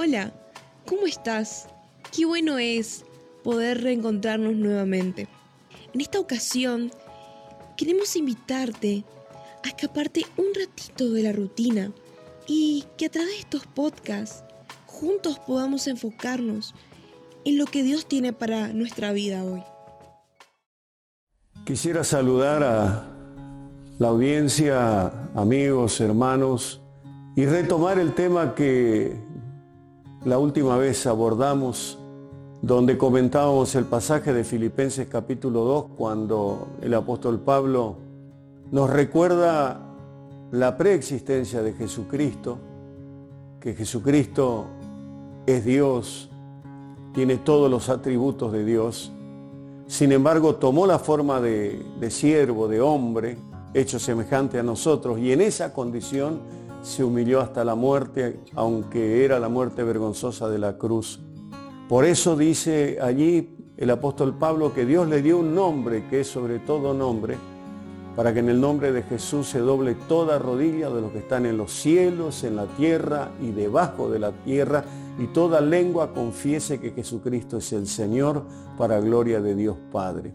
Hola, ¿cómo estás? Qué bueno es poder reencontrarnos nuevamente. En esta ocasión, queremos invitarte a escaparte un ratito de la rutina y que a través de estos podcasts juntos podamos enfocarnos en lo que Dios tiene para nuestra vida hoy. Quisiera saludar a la audiencia, amigos, hermanos, y retomar el tema que la última vez abordamos, donde comentábamos el pasaje de Filipenses capítulo 2, cuando el apóstol Pablo nos recuerda la preexistencia de Jesucristo, que Jesucristo es Dios, tiene todos los atributos de Dios, sin embargo tomó la forma de, de siervo, de hombre, hecho semejante a nosotros, y en esa condición se humilló hasta la muerte, aunque era la muerte vergonzosa de la cruz. Por eso dice allí el apóstol Pablo que Dios le dio un nombre que es sobre todo nombre, para que en el nombre de Jesús se doble toda rodilla de los que están en los cielos, en la tierra y debajo de la tierra, y toda lengua confiese que Jesucristo es el Señor para gloria de Dios Padre.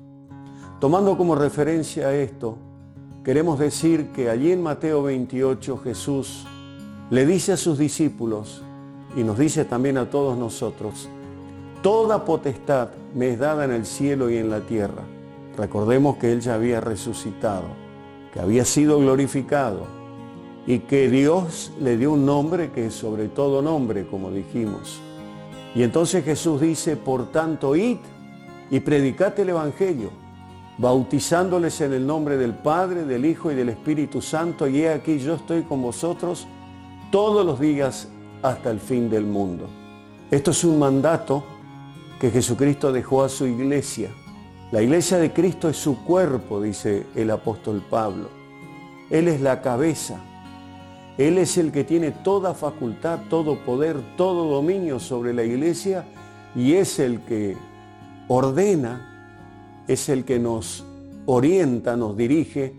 Tomando como referencia esto, queremos decir que allí en Mateo 28 Jesús le dice a sus discípulos y nos dice también a todos nosotros, toda potestad me es dada en el cielo y en la tierra. Recordemos que Él ya había resucitado, que había sido glorificado y que Dios le dio un nombre que es sobre todo nombre, como dijimos. Y entonces Jesús dice, por tanto, id y predicate el Evangelio bautizándoles en el nombre del Padre, del Hijo y del Espíritu Santo, y he aquí yo estoy con vosotros todos los días hasta el fin del mundo. Esto es un mandato que Jesucristo dejó a su iglesia. La iglesia de Cristo es su cuerpo, dice el apóstol Pablo. Él es la cabeza. Él es el que tiene toda facultad, todo poder, todo dominio sobre la iglesia y es el que ordena es el que nos orienta, nos dirige,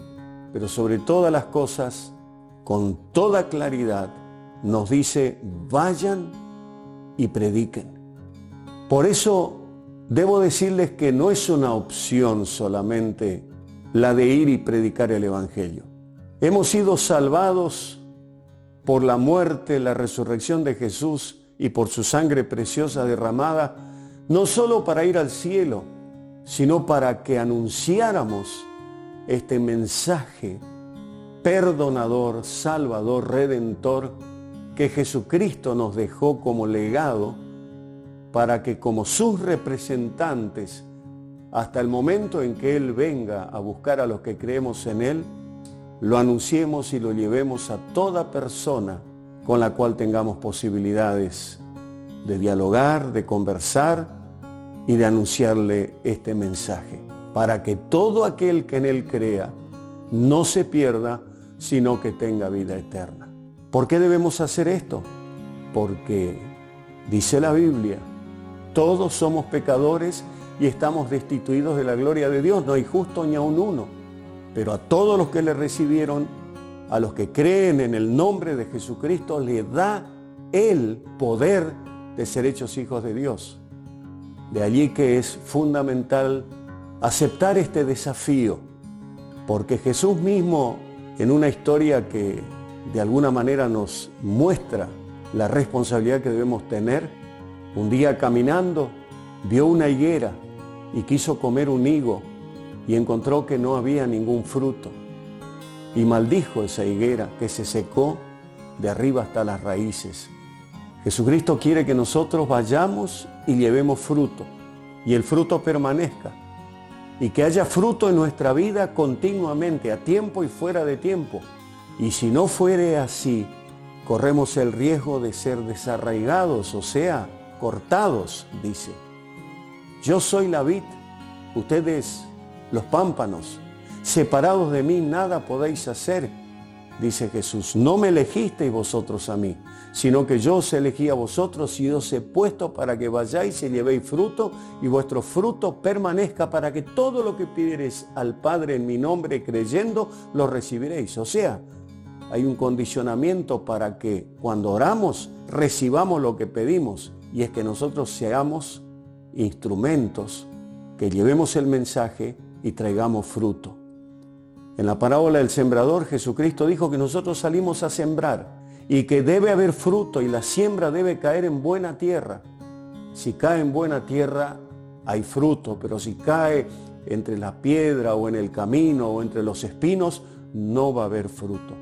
pero sobre todas las cosas, con toda claridad, nos dice, vayan y prediquen. Por eso debo decirles que no es una opción solamente la de ir y predicar el Evangelio. Hemos sido salvados por la muerte, la resurrección de Jesús y por su sangre preciosa derramada, no solo para ir al cielo, sino para que anunciáramos este mensaje perdonador, salvador, redentor, que Jesucristo nos dejó como legado para que como sus representantes, hasta el momento en que Él venga a buscar a los que creemos en Él, lo anunciemos y lo llevemos a toda persona con la cual tengamos posibilidades de dialogar, de conversar y de anunciarle este mensaje, para que todo aquel que en él crea no se pierda, sino que tenga vida eterna. ¿Por qué debemos hacer esto? Porque dice la Biblia, todos somos pecadores y estamos destituidos de la gloria de Dios, no hay justo ni aun uno, pero a todos los que le recibieron, a los que creen en el nombre de Jesucristo, le da el poder de ser hechos hijos de Dios. De allí que es fundamental aceptar este desafío, porque Jesús mismo, en una historia que de alguna manera nos muestra la responsabilidad que debemos tener, un día caminando vio una higuera y quiso comer un higo y encontró que no había ningún fruto. Y maldijo esa higuera que se secó de arriba hasta las raíces. Jesucristo quiere que nosotros vayamos y llevemos fruto y el fruto permanezca. Y que haya fruto en nuestra vida continuamente, a tiempo y fuera de tiempo. Y si no fuere así, corremos el riesgo de ser desarraigados, o sea, cortados, dice. Yo soy la vid, ustedes los pámpanos. Separados de mí nada podéis hacer dice Jesús, no me elegisteis vosotros a mí, sino que yo os elegí a vosotros y os he puesto para que vayáis y llevéis fruto y vuestro fruto permanezca para que todo lo que pidiereis al Padre en mi nombre creyendo, lo recibiréis. O sea, hay un condicionamiento para que cuando oramos recibamos lo que pedimos y es que nosotros seamos instrumentos que llevemos el mensaje y traigamos fruto. En la parábola del sembrador Jesucristo dijo que nosotros salimos a sembrar y que debe haber fruto y la siembra debe caer en buena tierra. Si cae en buena tierra hay fruto, pero si cae entre la piedra o en el camino o entre los espinos, no va a haber fruto.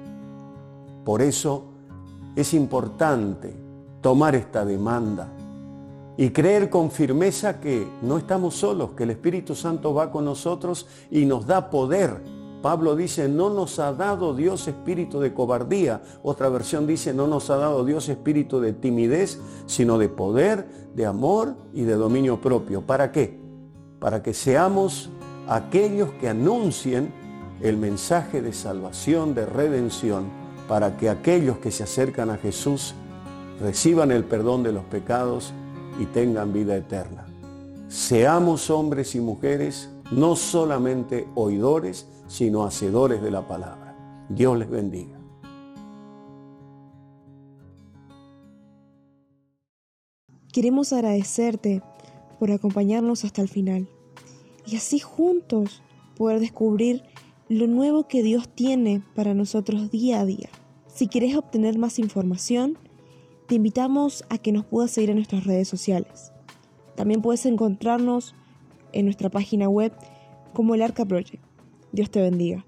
Por eso es importante tomar esta demanda y creer con firmeza que no estamos solos, que el Espíritu Santo va con nosotros y nos da poder. Pablo dice, no nos ha dado Dios espíritu de cobardía. Otra versión dice, no nos ha dado Dios espíritu de timidez, sino de poder, de amor y de dominio propio. ¿Para qué? Para que seamos aquellos que anuncien el mensaje de salvación, de redención, para que aquellos que se acercan a Jesús reciban el perdón de los pecados y tengan vida eterna. Seamos hombres y mujeres no solamente oidores, sino hacedores de la palabra. Dios les bendiga. Queremos agradecerte por acompañarnos hasta el final y así juntos poder descubrir lo nuevo que Dios tiene para nosotros día a día. Si quieres obtener más información, te invitamos a que nos puedas seguir en nuestras redes sociales. También puedes encontrarnos en nuestra página web como el Arca Project. Dios te bendiga.